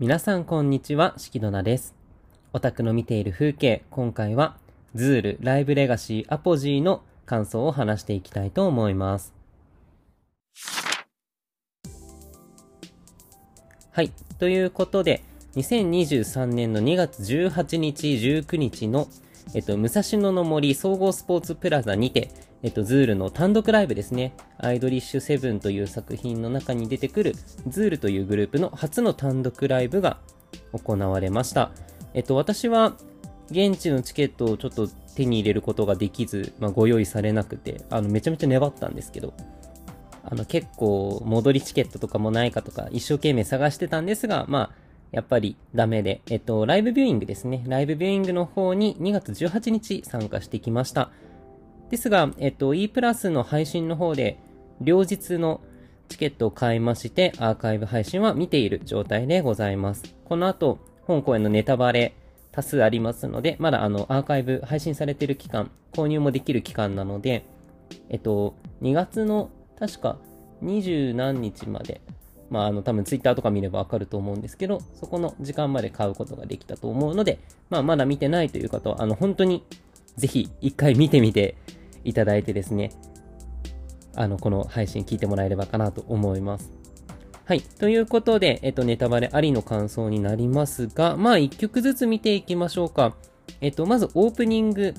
皆さんこんにちは、しきどなです。オタクの見ている風景、今回は、 ŹOOĻ LIVE LEGACY APOŹ の感想を話していきたいと思います。はい。ということで、2023年の2月18日、19日の、えっと、武蔵野の森総合スポーツプラザにて、えっと、 ŹOOĻ の単独ライブですね。アイドリッシュセブンという作品の中に出てくる、ズールというグループの初の単独ライブが行われました。えっと、私は、現地のチケットをちょっと手に入れることができず、まあ、ご用意されなくて、あの、めちゃめちゃ粘ったんですけど、あの、結構、戻りチケットとかもないかとか、一生懸命探してたんですが、まあ、やっぱりダメで、えっと、ライブビューイングですね。ライブビューイングの方に2月18日参加してきました。ですが、えっと、E プラスの配信の方で、両日のチケットを買いまして、アーカイブ配信は見ている状態でございます。この後、本公演のネタバレ多数ありますので、まだあの、アーカイブ配信されている期間、購入もできる期間なので、えっと、2月の、確か、二十何日まで、まあ、あの、多分ツイッターとか見ればわかると思うんですけど、そこの時間まで買うことができたと思うので、まあ、まだ見てないという方は、あの、本当に、ぜひ、一回見てみていただいてですね、あの、この配信聞いてもらえればかなと思います。はい。ということで、えっと、ネタバレありの感想になりますが、まあ、一曲ずつ見ていきましょうか。えっと、まずオープニング。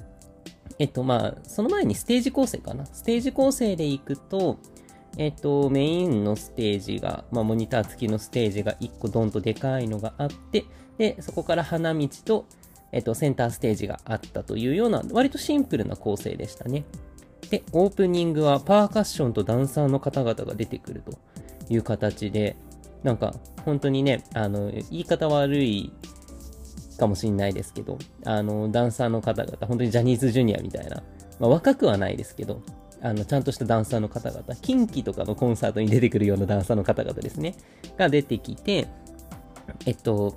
えっと、まあ、その前にステージ構成かな。ステージ構成でいくと、えっと、メインのステージが、まあ、モニター付きのステージが1個ドンとでかいのがあって、で、そこから花道と、えっと、センターステージがあったというような、割とシンプルな構成でしたね。で、オープニングはパーカッションとダンサーの方々が出てくるという形で、なんか、本当にね、あの、言い方悪いかもしれないですけど、あの、ダンサーの方々、本当にジャニーズジュニアみたいな、まあ、若くはないですけど、あの、ちゃんとしたダンサーの方々、近畿とかのコンサートに出てくるようなダンサーの方々ですね、が出てきて、えっと、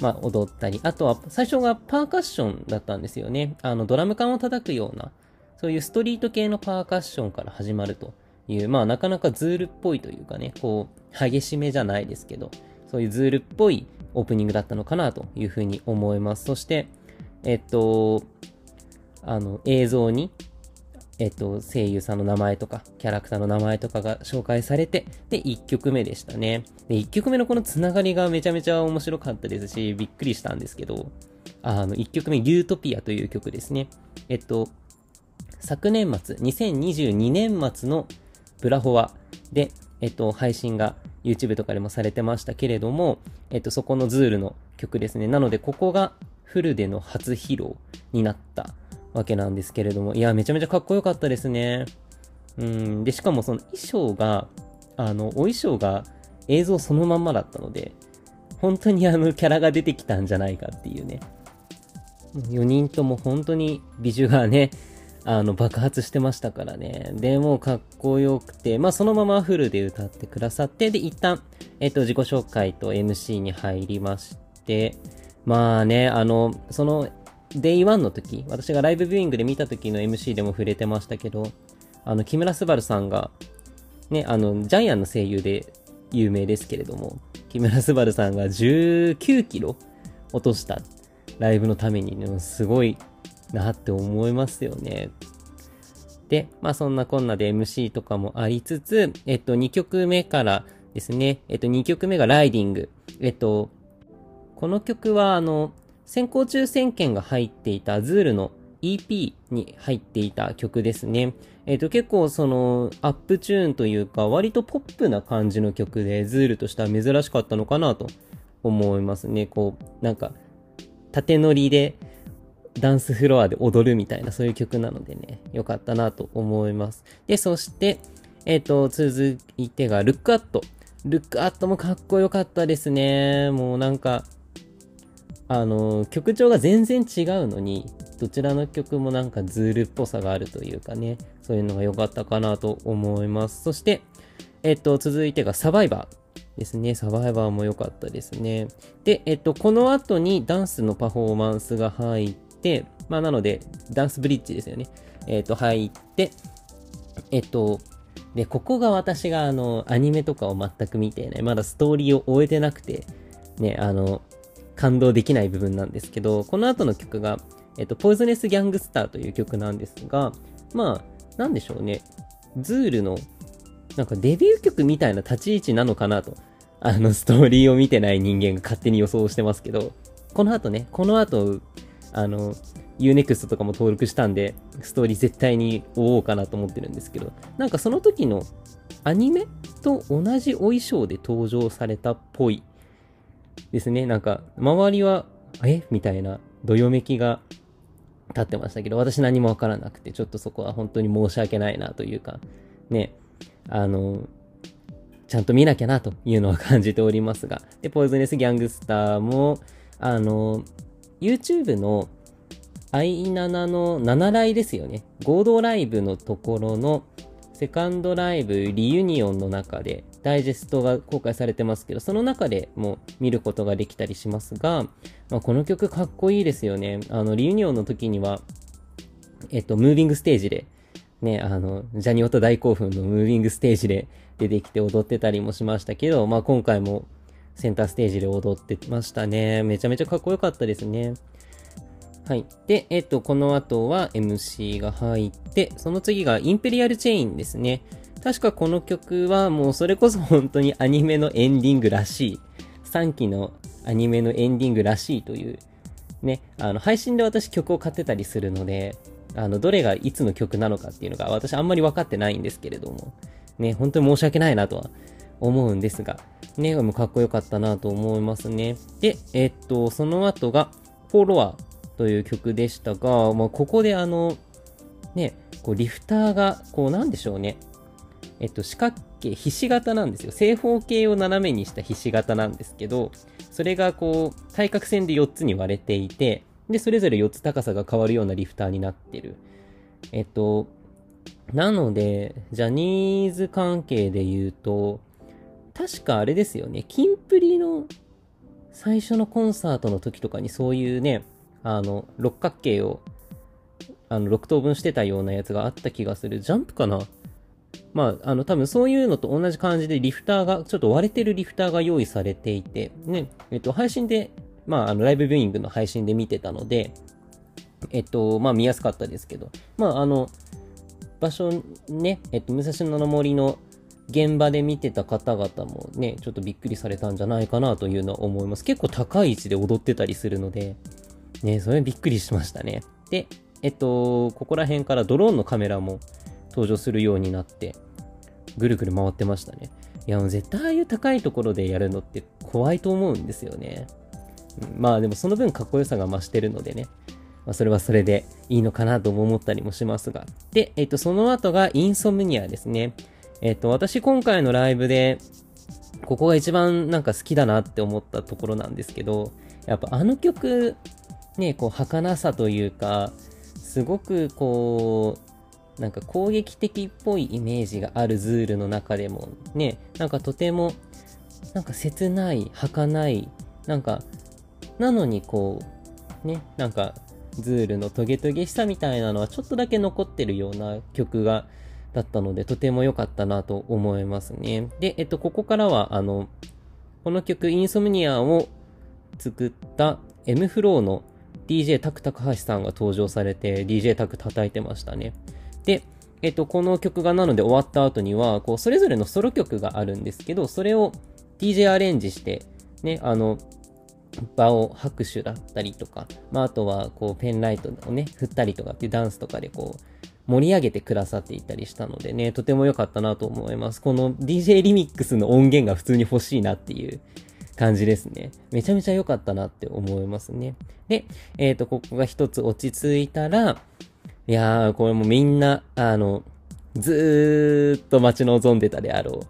まあ、踊ったり、あとは、最初がパーカッションだったんですよね。あの、ドラム缶を叩くような、そういうストリート系のパーカッションから始まるという、まあ、なかなかズールっぽいというかね、こう、激しめじゃないですけど、そういうズールっぽいオープニングだったのかなというふうに思います。そして、えっと、あの、映像に、えっと、声優さんの名前とか、キャラクターの名前とかが紹介されて、で、1曲目でしたね。で、1曲目のこのつながりがめちゃめちゃ面白かったですし、びっくりしたんですけど、あの、1曲目、ユートピアという曲ですね。えっと、昨年末、2022年末のブラフォアで、えっと、配信が YouTube とかでもされてましたけれども、えっと、そこのズールの曲ですね。なので、ここがフルでの初披露になったわけなんですけれども、いや、めちゃめちゃかっこよかったですね。うん、で、しかもその衣装が、あの、お衣装が映像そのまんまだったので、本当にあのキャラが出てきたんじゃないかっていうね。4人とも本当に美女がね、あの、爆発してましたからね。で、もうかっこよくて、まあそのままフルで歌ってくださって、で、一旦、えっと、自己紹介と MC に入りまして、まあね、あの、その、デイ1の時、私がライブビューイングで見た時の MC でも触れてましたけど、あの、木村昴さんが、ね、あの、ジャイアンの声優で有名ですけれども、木村昴さんが19キロ落としたライブのために、ね、すごいなって思いますよね。で、まあそんなこんなで MC とかもありつつ、えっと、2曲目からですね、えっと、2曲目がライディング。えっと、この曲はあの、先行抽選券が入っていたズールの EP に入っていた曲ですね。えっ、と、結構その、アップチューンというか、割とポップな感じの曲で、ズールとしては珍しかったのかなと思いますね。こう、なんか、縦乗りで、ダンスフロアで踊るみたいな、そういう曲なのでね、よかったなと思います。で、そして、えっ、と、続いてが、ルックアット。ルックアットもかっこよかったですね。もうなんか、あの、曲調が全然違うのに、どちらの曲もなんかズールっぽさがあるというかね、そういうのが良かったかなと思います。そして、えっと、続いてがサバイバーですね。サバイバーも良かったですね。で、えっと、この後にダンスのパフォーマンスが入って、まあなので、ダンスブリッジですよね。えっと、入って、えっと、で、ここが私があの、アニメとかを全く見てね、まだストーリーを終えてなくて、ね、あの、感動できない部分なんですけど、この後の曲が、えっと、ポイズネス・ギャングスターという曲なんですが、まあ、なんでしょうね。ズールの、なんかデビュー曲みたいな立ち位置なのかなと、あの、ストーリーを見てない人間が勝手に予想してますけど、この後ね、この後、あの、Unext とかも登録したんで、ストーリー絶対に追おうかなと思ってるんですけど、なんかその時のアニメと同じお衣装で登場されたっぽいですね。なんか、周りは、え？みたいな、どよめきが立ってましたけど、私何もわからなくて、ちょっとそこは本当に申し訳ないなというか、ね、あの、ちゃんと見なきゃなというのは感じておりますが、で、ポイズネスギャングスターも、あの、YouTube の i7 の7来ですよね。合同ライブのところのセカンドライブリユニオンの中でダイジェストが公開されてますけど、その中でも見ることができたりしますが、まあ、この曲かっこいいですよね。あの、リユニオンの時には、えっと、ムービングステージで、ね、あの、ジャニオタ大興奮のムービングステージで出てきて踊ってたりもしましたけど、まあ今回もセンターステージで踊ってましたね。めちゃめちゃかっこよかったですね。はい。で、えっと、この後は MC が入って、その次がインペリアルチェインですね。確かこの曲はもうそれこそ本当にアニメのエンディングらしい。3期のアニメのエンディングらしいという、ね、あの、配信で私曲を買ってたりするので、あの、どれがいつの曲なのかっていうのが私あんまり分かってないんですけれども、ね、本当に申し訳ないなとは思うんですが、ね、もかっこよかったなと思いますね。で、えっと、その後が、フォロワーという曲でしたが、まあ、ここであの、ね、こうリフターが、こうなんでしょうね。えっと、四角形、ひし形なんですよ。正方形を斜めにしたひし形なんですけど、それがこう、対角線で4つに割れていて、で、それぞれ4つ高さが変わるようなリフターになってる。えっと、なので、ジャニーズ関係で言うと、確かあれですよね、キンプリの最初のコンサートの時とかにそういうね、あの、六角形を、あの、6等分してたようなやつがあった気がする。ジャンプかな？まあ、あの、多分そういうのと同じ感じでリフターが、ちょっと割れてるリフターが用意されていて、ね、えっと、配信で、まあ、あの、ライブビューイングの配信で見てたので、えっと、まあ、見やすかったですけど、まあ、あの、場所ね、えっと、武蔵野の森の現場で見てた方々もね、ちょっとびっくりされたんじゃないかなというのは思います。結構高い位置で踊ってたりするので、ね、それびっくりしましたね。で、えっと、ここら辺からドローンのカメラも登場するようになって、ぐるぐる回ってましたね。いや、もう絶対ああいう高いところでやるのって怖いと思うんですよね。まあでもその分かっこよさが増してるのでね。まあそれはそれでいいのかなとも思ったりもしますが。で、えっと、その後がインソムニアですね。えっと、私今回のライブで、ここが一番なんか好きだなって思ったところなんですけど、やっぱあの曲、ね、こう、儚さというか、すごくこう、なんか攻撃的っぽいイメージがあるズールの中でも、ね、なんかとても、なんか切ない、儚い、なんか、なのにこう、ね、なんか、ズールのトゲトゲしさみたいなのはちょっとだけ残ってるような曲が、だったので、とても良かったなと思いますね。で、えっと、ここからは、あの、この曲、インソムニアを作った M フローの DJ タク高橋さんが登場されて DJ タク叩いてましたね。で、えっと、この曲がなので終わった後には、こう、それぞれのソロ曲があるんですけど、それを DJ アレンジして、ね、あの、場を拍手だったりとか、まあ、あとは、こう、ペンライトをね、振ったりとかっていうダンスとかでこう、盛り上げてくださっていたりしたのでね、とても良かったなと思います。この DJ リミックスの音源が普通に欲しいなっていう感じですね。めちゃめちゃ良かったなって思いますね。で、えっ、ー、と、ここが一つ落ち着いたら、いやー、これもみんな、あの、ずーっと待ち望んでたであろう、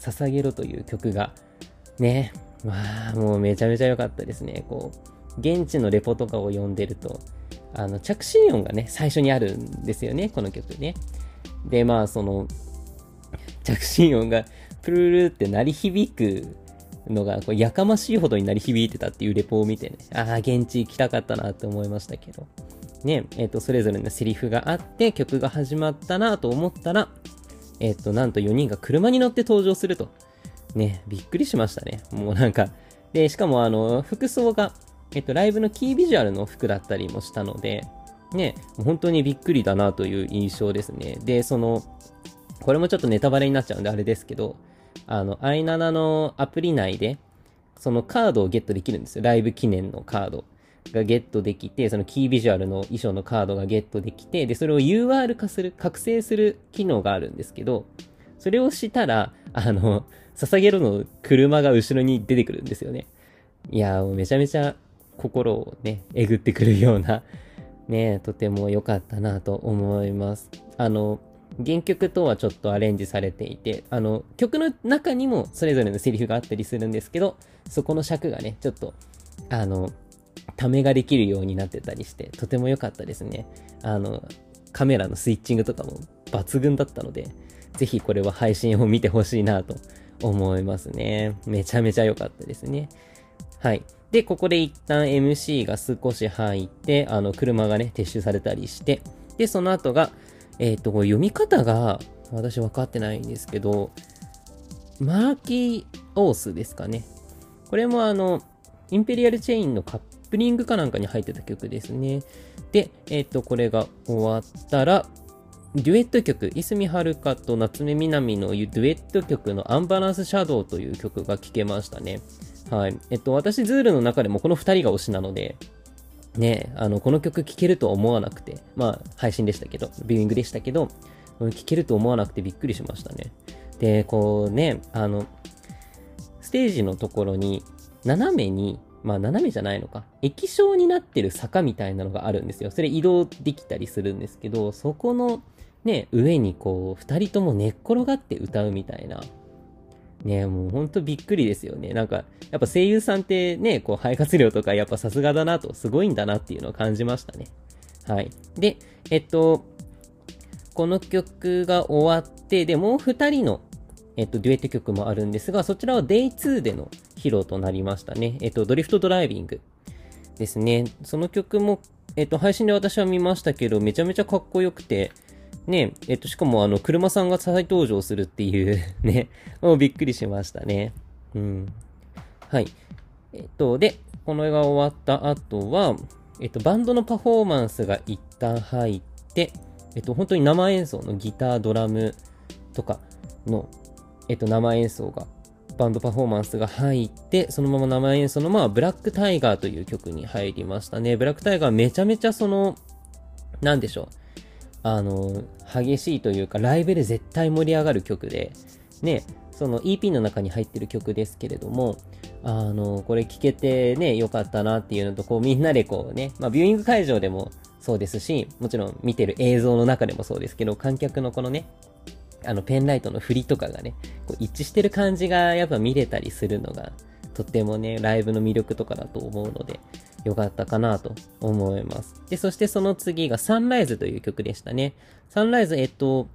捧げろという曲が、ね、まあ、もうめちゃめちゃ良かったですね。こう、現地のレポとかを読んでると、あの、着信音がね、最初にあるんですよね、この曲ね。で、まあ、その、着信音がプルルって鳴り響くのがこうやかましいほどになり響いてたっていうレポを見てね、ああ、現地行きたかったなって思いましたけど。ね、えっ、ー、と、それぞれのセリフがあって曲が始まったなと思ったら、えっ、ー、と、なんと4人が車に乗って登場すると。ね、びっくりしましたね。もうなんか、で、しかもあの、服装が、えっと、ライブのキービジュアルの服だったりもしたので、ね、本当にびっくりだなという印象ですね。で、その、これもちょっとネタバレになっちゃうんであれですけど、あの、i7 のアプリ内で、そのカードをゲットできるんですよ。ライブ記念のカードがゲットできて、そのキービジュアルの衣装のカードがゲットできて、で、それを UR 化する、覚醒する機能があるんですけど、それをしたら、あの、捧げるの車が後ろに出てくるんですよね。いやー、めちゃめちゃ心をね、えぐってくるような、ね、とても良かったなと思います。あの、原曲とはちょっとアレンジされていて、あの、曲の中にもそれぞれのセリフがあったりするんですけど、そこの尺がね、ちょっと、あの、ためができるようになってたりして、とても良かったですね。あの、カメラのスイッチングとかも抜群だったので、ぜひこれは配信を見てほしいなと思いますね。めちゃめちゃ良かったですね。はい。で、ここで一旦 MC が少し入って、あの、車がね、撤収されたりして、で、その後が、えっ、ー、と、読み方が、私分かってないんですけど、マーキーオースですかね。これもあの、インペリアルチェインのカップリングかなんかに入ってた曲ですね。で、えっ、ー、と、これが終わったら、デュエット曲、いすみはるかと夏目みなみのデュエット曲のアンバランスシャドウという曲が聴けましたね。はい。えっと、私、ズールの中でもこの2人が推しなので、ね、あの、この曲聴けると思わなくて、まあ、配信でしたけど、ビューイングでしたけど、聴けると思わなくてびっくりしましたね。で、こうね、あの、ステージのところに、斜めに、まあ斜めじゃないのか。液晶になってる坂みたいなのがあるんですよ。それ移動できたりするんですけど、そこのね、上にこう、二人とも寝っ転がって歌うみたいな。ね、もうほんとびっくりですよね。なんか、やっぱ声優さんってね、こう、肺活量とかやっぱさすがだなと、すごいんだなっていうのを感じましたね。はい。で、えっと、この曲が終わって、で、もう二人の、えっと、デュエット曲もあるんですが、そちらは Day2 での披露となりましたね。えっと、ドリフトドライビングですね。その曲も、えっと、配信で私は見ましたけど、めちゃめちゃかっこよくて、ね、えっと、しかもあの、車さんが再登場するっていう ね、もうびっくりしましたね。うん。はい。えっと、で、この絵が終わった後は、えっと、バンドのパフォーマンスが一旦入って、えっと、本当に生演奏のギター、ドラムとかの、えっと、生演奏が、バンドパフォーマンスが入って、そのまま生演奏の、まあ、ブラックタイガーという曲に入りましたね。ブラックタイガーめちゃめちゃその、なんでしょう。あの、激しいというか、ライブで絶対盛り上がる曲で、ね、その EP の中に入ってる曲ですけれども、あの、これ聴けてね、良かったなっていうのと、こうみんなでこうね、まあビューイング会場でもそうですし、もちろん見てる映像の中でもそうですけど、観客のこのね、あのペンライトの振りとかがね、こう一致してる感じがやっぱ見れたりするのが、とってもね、ライブの魅力とかだと思うので、良かったかなと思います。で、そしてその次がサンライズという曲でしたね。サンライズ、えっと、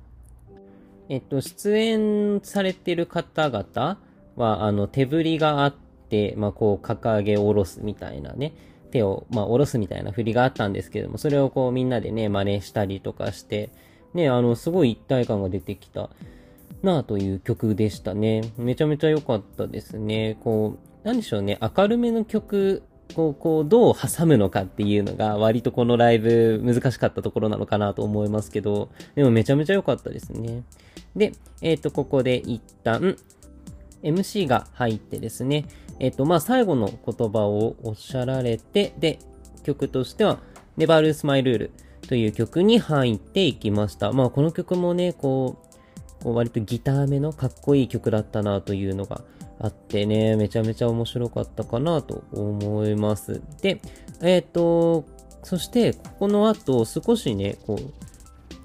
えっと、出演されてる方々は、あの、手振りがあって、まあ、こう、掲げ下ろすみたいなね、手を、まあ、下ろすみたいな振りがあったんですけども、それをこう、みんなでね、真似したりとかして、ね、あの、すごい一体感が出てきたなあという曲でしたね。めちゃめちゃ良かったですね。こう、なんでしょうね、明るめの曲こう、こう、どう挟むのかっていうのが、割とこのライブ難しかったところなのかなと思いますけど、でもめちゃめちゃ良かったですね。で、えっ、ー、と、ここで一旦、MC が入ってですね、えっ、ー、と、まあ、最後の言葉をおっしゃられて、で、曲としては、Never Lose My Rule という曲に入っていきました。まあ、この曲もね、こう、こう割とギター目のかっこいい曲だったなというのがあってね、めちゃめちゃ面白かったかなと思います。で、えっ、ー、と、そして、ここの後、少しね、こう、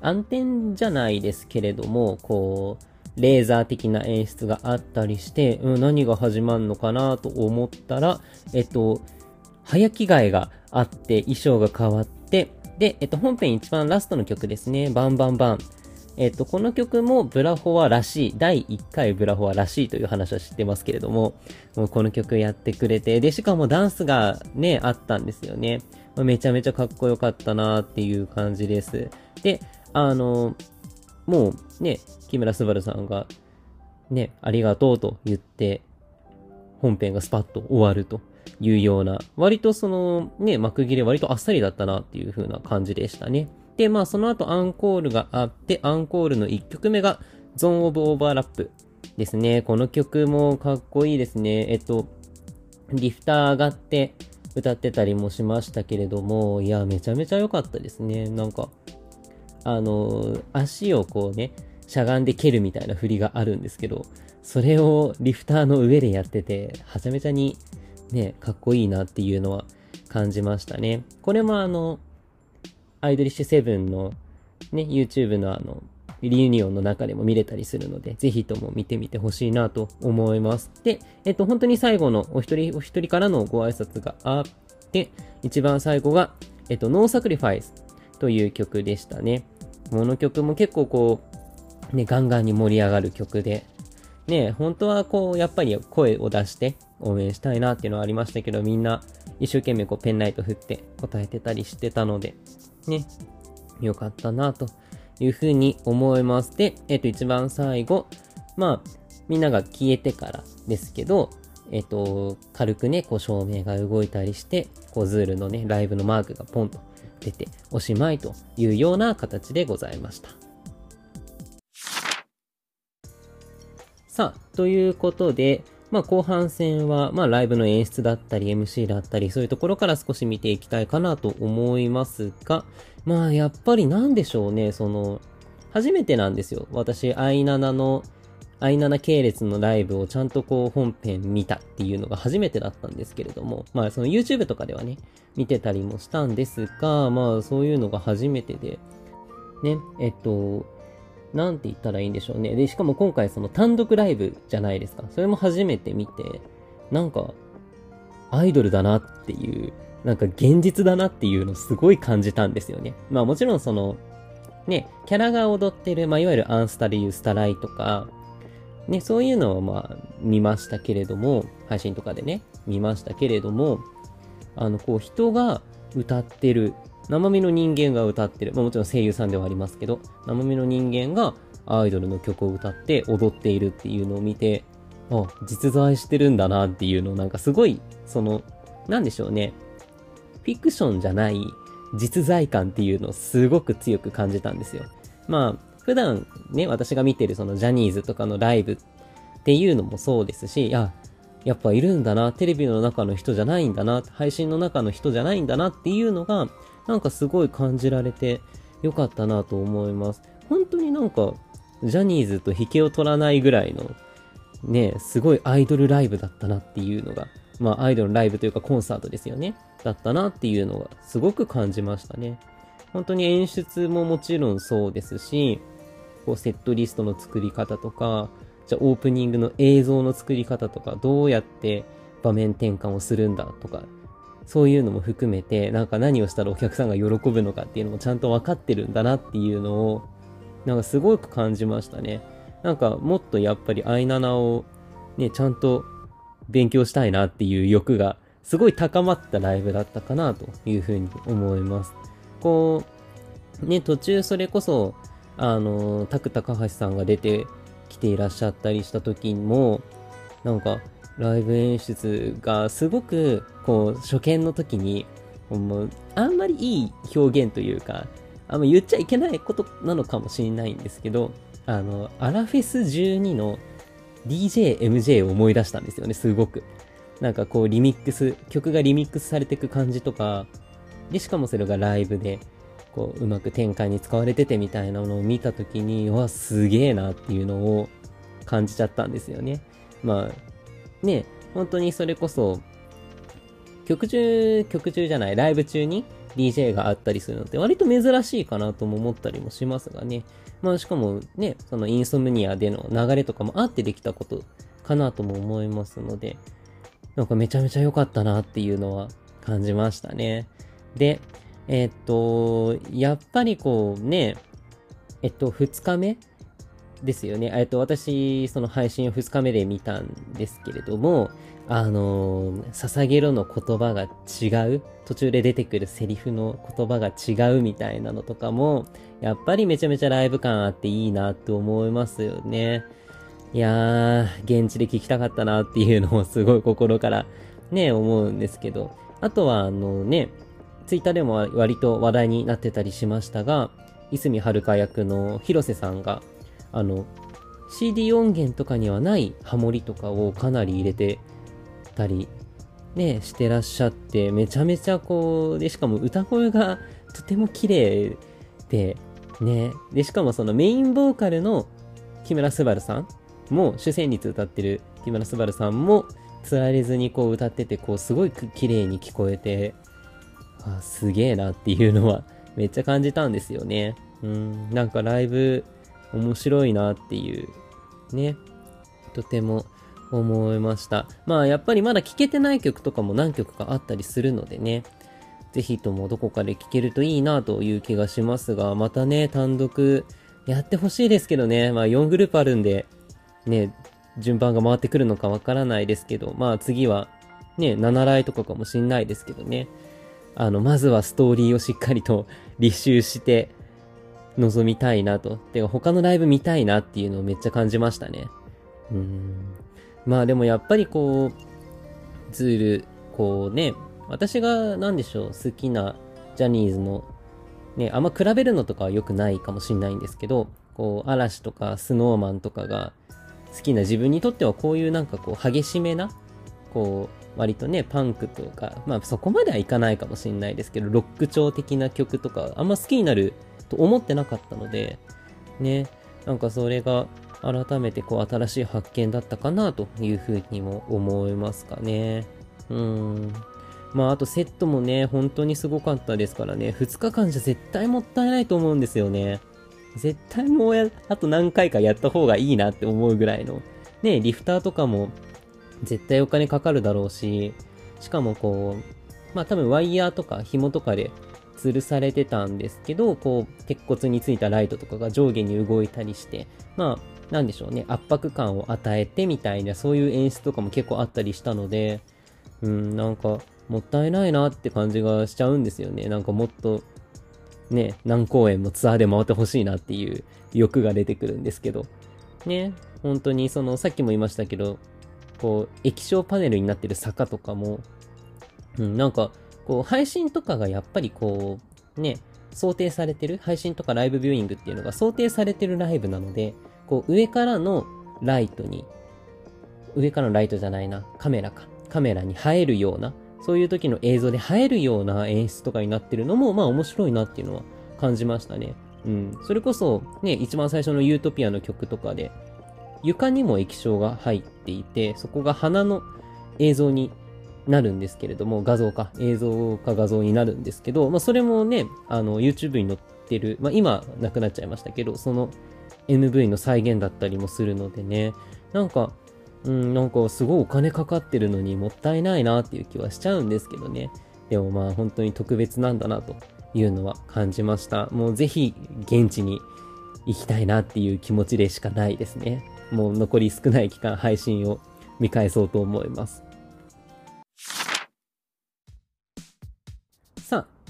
暗転じゃないですけれども、こう、レーザー的な演出があったりして、うん、何が始まるのかなと思ったら、えっと、早着替えがあって、衣装が変わって、で、えっと、本編一番ラストの曲ですね。バンバンバン。えっ、と、この曲もブラフォアらしい、第1回ブラフォアらしいという話は知ってますけれども、もうこの曲やってくれて、で、しかもダンスがね、あったんですよね。めちゃめちゃかっこよかったなーっていう感じです。で、あの、もうね、木村昴さんが、ね、ありがとうと言って、本編がスパッと終わるというような、割とそのね、幕切れ割とあっさりだったなっていう風な感じでしたね。で、まあその後アンコールがあって、アンコールの1曲目がゾーンオブオーバーラップですね。この曲もかっこいいですね。えっと、リフター上がって歌ってたりもしましたけれども、いや、めちゃめちゃ良かったですね。なんか、あの、足をこうね、しゃがんで蹴るみたいな振りがあるんですけど、それをリフターの上でやってて、はちゃめちゃにね、かっこいいなっていうのは感じましたね。これもあの、アイドリッシュセブンのね、YouTube のあの、 REUNION の中でも見れたりするので、ぜひとも見てみてほしいなと思います。で、えっと、本当に最後のお一人お一人からのご挨拶があって、一番最後が、えっと、 NO SACRIFICE という曲でしたね。この曲も結構こう、ね、ガンガンに盛り上がる曲で、ね、本当はこう、やっぱり声を出して応援したいなっていうのはありましたけど、みんな一生懸命こうペンライト振って答えてたりしてたので、ね、よかったなというふうに思います。で、えっ、と、一番最後、まあ、みんなが消えてからですけど、えっ、と、軽くね、こう照明が動いたりして、こうズールのね、ライブのマークがポンと出ておしまいというような形でございました。さあ、ということで、まあ後半戦は、まあライブの演出だったり MC だったりそういうところから少し見ていきたいかなと思いますが、まあやっぱりなんでしょうね、その、初めてなんですよ。私、i7 の、i7 系列のライブをちゃんとこう本編見たっていうのが初めてだったんですけれども、まあその YouTube とかではね、見てたりもしたんですが、まあそういうのが初めてで、ね、えっと、なんて言ったらいいんでしょうね。で、しかも今回その単独ライブじゃないですか。それも初めて見て、なんか、アイドルだなっていう、なんか現実だなっていうのすごい感じたんですよね。まあもちろんその、ね、キャラが踊ってる、まあいわゆるアンスタでいうスタライとか、ね、そういうのをまあ見ましたけれども、配信とかでね、見ましたけれども、あの、こう人が歌ってる生身の人間が歌ってる、まあ、もちろん声優さんではありますけど、生身の人間がアイドルの曲を歌って踊っているっていうのを見て、あ、実在してるんだなっていうのをなんかすごい、その、なんでしょうね。フィクションじゃない実在感っていうのをすごく強く感じたんですよ。まあ、普段ね、私が見てるそのジャニーズとかのライブっていうのもそうですし、あ、やっぱいるんだな、テレビの中の人じゃないんだな、配信の中の人じゃないんだなっていうのが、なんかすごい感じられてよかったなと思います。本当になんか、ジャニーズと引けを取らないぐらいの、ね、すごいアイドルライブだったなっていうのが、まあアイドルライブというかコンサートですよね。だったなっていうのがすごく感じましたね。本当に演出ももちろんそうですし、こうセットリストの作り方とか、じゃあオープニングの映像の作り方とか、どうやって場面転換をするんだとか、そういうのも含めて、なんか何をしたらお客さんが喜ぶのかっていうのもちゃんと分かってるんだなっていうのを、なんかすごく感じましたね。なんかもっとやっぱり i7 をね、ちゃんと勉強したいなっていう欲がすごい高まったライブだったかなというふうに思います。こう、ね、途中それこそ、あの、タク高橋さんが出てきていらっしゃったりした時も、なんか、ライブ演出がすごく、こう、初見の時に、もう、あんまりいい表現というか、あんま言っちゃいけないことなのかもしれないんですけど、あの、アラフェス12の DJ、MJ を思い出したんですよね、すごく。なんかこう、リミックス、曲がリミックスされていく感じとか、で、しかもそれがライブで、こう、うまく展開に使われててみたいなのを見たときに、わ、すげえなっていうのを感じちゃったんですよね。まあ、ね、本当にそれこそ、曲中、曲中じゃない、ライブ中に DJ があったりするのって割と珍しいかなとも思ったりもしますがね。まあしかもね、そのインソムニアでの流れとかもあってできたことかなとも思いますので、なんかめちゃめちゃ良かったなっていうのは感じましたね。で、えっと、やっぱりこうね、えっと、二日目ですよね。えっと、私、その配信を2日目で見たんですけれども、あのー、捧げろの言葉が違う、途中で出てくるセリフの言葉が違うみたいなのとかも、やっぱりめちゃめちゃライブ感あっていいなって思いますよね。いやー、現地で聞きたかったなっていうのをすごい心からね、思うんですけど、あとはあのね、ツイッターでも割と話題になってたりしましたが、泉遥役の広瀬さんが、あの、CD 音源とかにはないハモリとかをかなり入れてたり、ね、してらっしゃって、めちゃめちゃこう、で、しかも歌声がとても綺麗で、ね、で、しかもそのメインボーカルの木村昴さんも主旋律歌ってる木村昴さんもつられずにこう歌っててこうすごい綺麗に聞こえてあすげえなっていうのはめっちゃ感じたんですよね。うんなんかライブ面白いなっていうねとても思いましたまあやっぱりまだ聴けてない曲とかも何曲かあったりするのでねぜひともどこかで聴けるといいなという気がしますがまたね単独やってほしいですけどねまあ4グループあるんでね、順番が回ってくるのかわからないですけど、まあ次はね、7来とかかもしんないですけどね。あの、まずはストーリーをしっかりと履修して臨みたいなと。てか他のライブ見たいなっていうのをめっちゃ感じましたね。うん。まあでもやっぱりこう、ズール、こうね、私が何でしょう、好きなジャニーズの、ね、あんま比べるのとかは良くないかもしんないんですけど、こう、嵐とかスノーマンとかが、好きな自分にとってはこういうなんかこう激しめな、こう割とね、パンクとか、まあそこまではいかないかもしれないですけど、ロック調的な曲とかあんま好きになると思ってなかったので、ね、なんかそれが改めてこう新しい発見だったかなというふうにも思いますかね。うん。まああとセットもね、本当にすごかったですからね、2日間じゃ絶対もったいないと思うんですよね。絶対もうや、あと何回かやった方がいいなって思うぐらいの。ね、リフターとかも絶対お金かかるだろうし、しかもこう、まあ多分ワイヤーとか紐とかで吊るされてたんですけど、こう、鉄骨についたライトとかが上下に動いたりして、まあ、なんでしょうね、圧迫感を与えてみたいな、そういう演出とかも結構あったりしたので、うん、なんか、もったいないなって感じがしちゃうんですよね。なんかもっとね、何公演もツアーで回ってほしいなっていう欲が出てくるんですけど、ね、本当にその、さっきも言いましたけど、こう、液晶パネルになってる坂とかも、うん、なんか、こう、配信とかがやっぱりこう、ね、想定されてる、配信とかライブビューイングっていうのが想定されてるライブなので、こう、上からのライトに、上からのライトじゃないな、カメラか。カメラに映えるような、そういう時の映像で映えるような演出とかになってるのも、まあ面白いなっていうのは感じましたね。うん。それこそ、ね、一番最初のユートピアの曲とかで、床にも液晶が入っていて、そこが花の映像になるんですけれども、画像か、映像か画像になるんですけど、まあそれもね、あの、YouTube に載ってる、まあ今なくなっちゃいましたけど、その MV の再現だったりもするのでね、なんか、うん、なんかすごいお金かかってるのにもったいないなっていう気はしちゃうんですけどね。でもまあ本当に特別なんだなというのは感じました。もうぜひ現地に行きたいなっていう気持ちでしかないですね。もう残り少ない期間配信を見返そうと思います。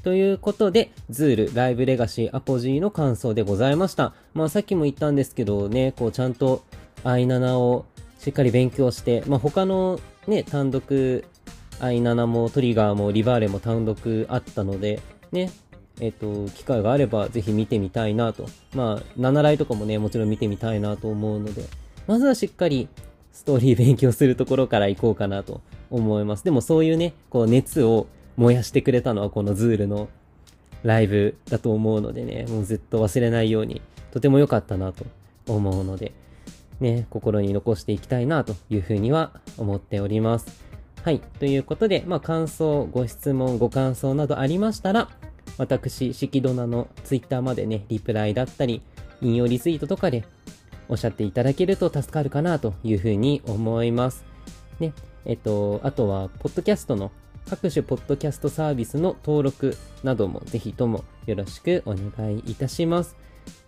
ということで、 ŹOOĻ LIVE LEGACY APOŹ の感想でございました。まあさっきも言ったんですけどね、こうちゃんと i7 をしっかり勉強して、まあ、他のね、単独 i7 も TRIGGER も Re:vale も単独あったので、ね、えっ、と、機会があればぜひ見てみたいなと。まあ、7来とかもね、もちろん見てみたいなと思うので、まずはしっかりストーリー勉強するところから行こうかなと思います。でもそういうね、こう熱を燃やしてくれたのはこのズールのライブだと思うのでね、もうずっと忘れないように、とても良かったなと思うので、ね、心に残していきたいなというふうには思っております。はい。ということで、まあ、感想、ご質問、ご感想などありましたら、私、しきどなのツイッターまでね、リプライだったり、引用リツイートとかでおっしゃっていただけると助かるかなというふうに思います。ね。えっと、あとは、ポッドキャストの各種ポッドキャストサービスの登録などもぜひともよろしくお願いいたします。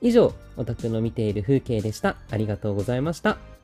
以上、オタクの見ている風景でした。ありがとうございました。